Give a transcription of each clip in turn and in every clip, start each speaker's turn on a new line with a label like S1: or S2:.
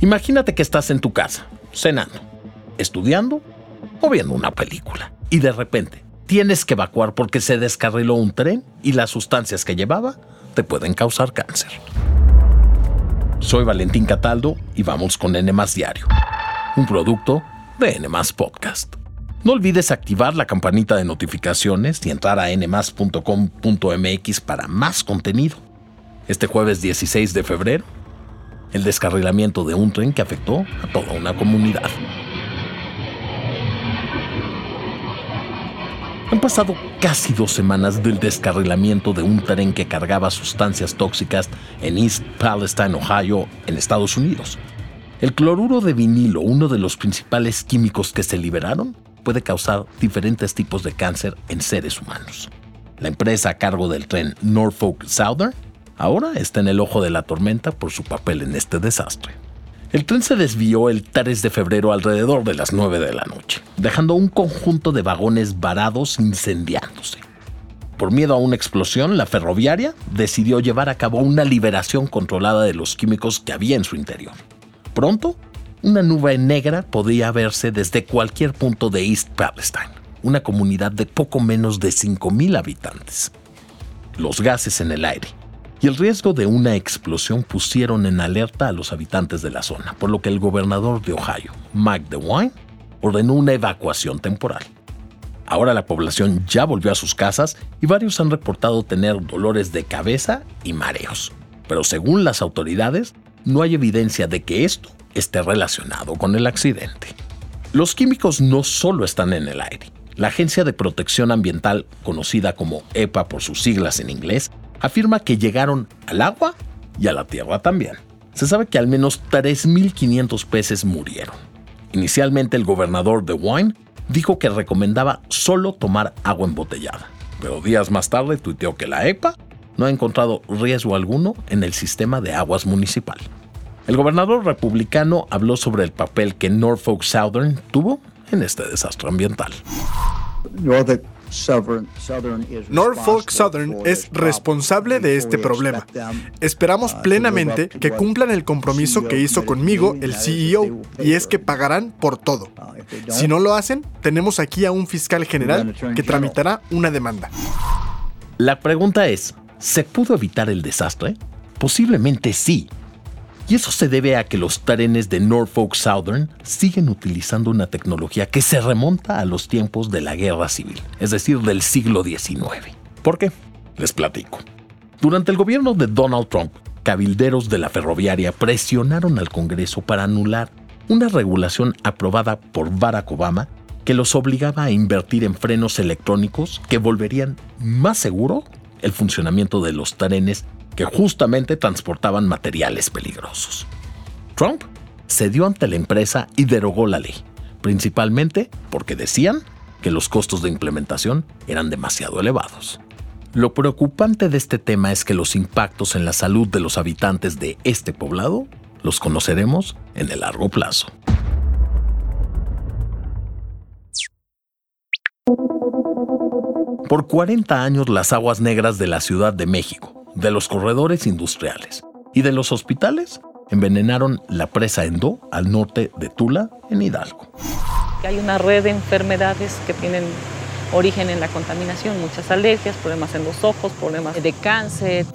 S1: Imagínate que estás en tu casa, cenando, estudiando o viendo una película. Y de repente tienes que evacuar porque se descarriló un tren y las sustancias que llevaba te pueden causar cáncer. Soy Valentín Cataldo y vamos con N Diario, un producto de N Podcast. No olvides activar la campanita de notificaciones y entrar a nmas.com.mx para más contenido. Este jueves 16 de febrero, el descarrilamiento de un tren que afectó a toda una comunidad. Han pasado casi dos semanas del descarrilamiento de un tren que cargaba sustancias tóxicas en East Palestine, Ohio, en Estados Unidos. El cloruro de vinilo, uno de los principales químicos que se liberaron, puede causar diferentes tipos de cáncer en seres humanos. La empresa a cargo del tren Norfolk Southern ahora está en el ojo de la tormenta por su papel en este desastre. El tren se desvió el 3 de febrero alrededor de las 9 de la noche, dejando un conjunto de vagones varados incendiándose. Por miedo a una explosión, la ferroviaria decidió llevar a cabo una liberación controlada de los químicos que había en su interior. Pronto, una nube negra podía verse desde cualquier punto de East Palestine, una comunidad de poco menos de 5.000 habitantes. Los gases en el aire, y el riesgo de una explosión pusieron en alerta a los habitantes de la zona, por lo que el gobernador de Ohio, Mike DeWine, ordenó una evacuación temporal. Ahora la población ya volvió a sus casas y varios han reportado tener dolores de cabeza y mareos. Pero según las autoridades, no hay evidencia de que esto esté relacionado con el accidente. Los químicos no solo están en el aire. La Agencia de Protección Ambiental, conocida como EPA por sus siglas en inglés, afirma que llegaron al agua y a la tierra también. Se sabe que al menos 3.500 peces murieron. Inicialmente el gobernador de Wine dijo que recomendaba solo tomar agua embotellada, pero días más tarde tuiteó que la EPA no ha encontrado riesgo alguno en el sistema de aguas municipal. El gobernador republicano habló sobre el papel que Norfolk Southern tuvo en este desastre ambiental.
S2: Southern es responsable de este problema. Esperamos uh, plenamente que cumplan el compromiso que hizo conmigo el CEO, y es que pagarán por todo. Uh, si no lo hacen, tenemos aquí a un fiscal general que tramitará una demanda.
S1: La pregunta es, ¿se pudo evitar el desastre? Posiblemente sí, y eso se debe a que los trenes de Norfolk Southern siguen utilizando una tecnología que se remonta a los tiempos de la guerra civil, es decir, del siglo XIX. ¿Por qué? Les platico. Durante el gobierno de Donald Trump, cabilderos de la ferroviaria presionaron al Congreso para anular una regulación aprobada por Barack Obama que los obligaba a invertir en frenos electrónicos que volverían más seguro el funcionamiento de los trenes que justamente transportaban materiales peligrosos. Trump cedió ante la empresa y derogó la ley, principalmente porque decían que los costos de implementación eran demasiado elevados. Lo preocupante de este tema es que los impactos en la salud de los habitantes de este poblado los conoceremos en el largo plazo. Por 40 años las aguas negras de la Ciudad de México de los corredores industriales y de los hospitales envenenaron la presa Endo al norte de Tula, en Hidalgo.
S3: Hay una red de enfermedades que tienen origen en la contaminación, muchas alergias, problemas en los ojos, problemas de cáncer.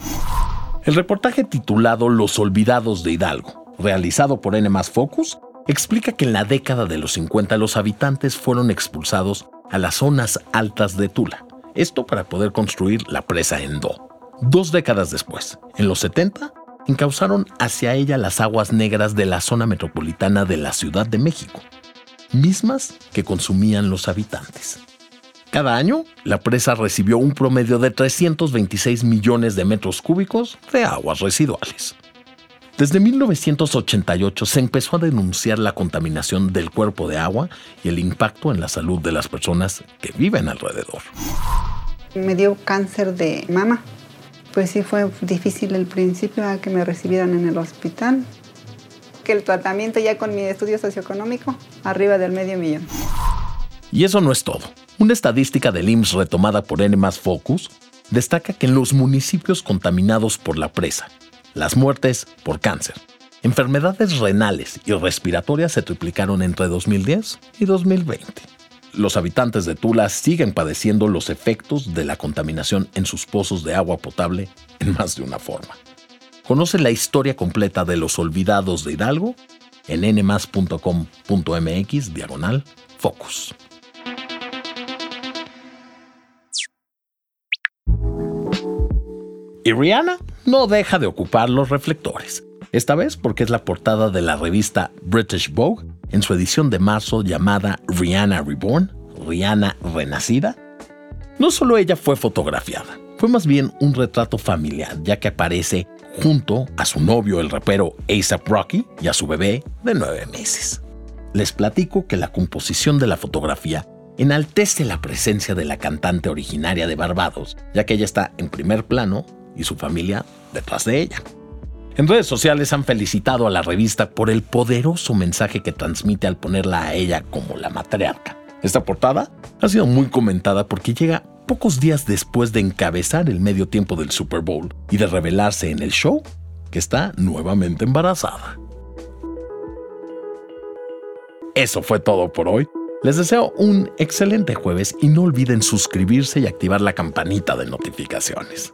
S1: El reportaje titulado Los Olvidados de Hidalgo, realizado por N Focus, explica que en la década de los 50 los habitantes fueron expulsados a las zonas altas de Tula, esto para poder construir la presa Endo. Dos décadas después, en los 70, encauzaron hacia ella las aguas negras de la zona metropolitana de la Ciudad de México, mismas que consumían los habitantes. Cada año, la presa recibió un promedio de 326 millones de metros cúbicos de aguas residuales. Desde 1988 se empezó a denunciar la contaminación del cuerpo de agua y el impacto en la salud de las personas que viven alrededor.
S4: Me dio cáncer de mama pues sí fue difícil el principio a que me recibieran en el hospital. Que el tratamiento ya con mi estudio socioeconómico, arriba del medio millón.
S1: Y eso no es todo. Una estadística del IMSS retomada por N Focus destaca que en los municipios contaminados por la presa, las muertes por cáncer enfermedades renales y respiratorias se triplicaron entre 2010 y 2020. Los habitantes de Tula siguen padeciendo los efectos de la contaminación en sus pozos de agua potable en más de una forma. Conoce la historia completa de los olvidados de Hidalgo en nmas.com.mx diagonal focus. Y Rihanna no deja de ocupar los reflectores, esta vez porque es la portada de la revista British Vogue en su edición de marzo llamada Rihanna Reborn, Rihanna Renacida. No solo ella fue fotografiada, fue más bien un retrato familiar, ya que aparece junto a su novio, el rapero ASAP Rocky, y a su bebé de nueve meses. Les platico que la composición de la fotografía enaltece la presencia de la cantante originaria de Barbados, ya que ella está en primer plano y su familia detrás de ella. En redes sociales han felicitado a la revista por el poderoso mensaje que transmite al ponerla a ella como la matriarca. Esta portada ha sido muy comentada porque llega pocos días después de encabezar el medio tiempo del Super Bowl y de revelarse en el show que está nuevamente embarazada. Eso fue todo por hoy. Les deseo un excelente jueves y no olviden suscribirse y activar la campanita de notificaciones.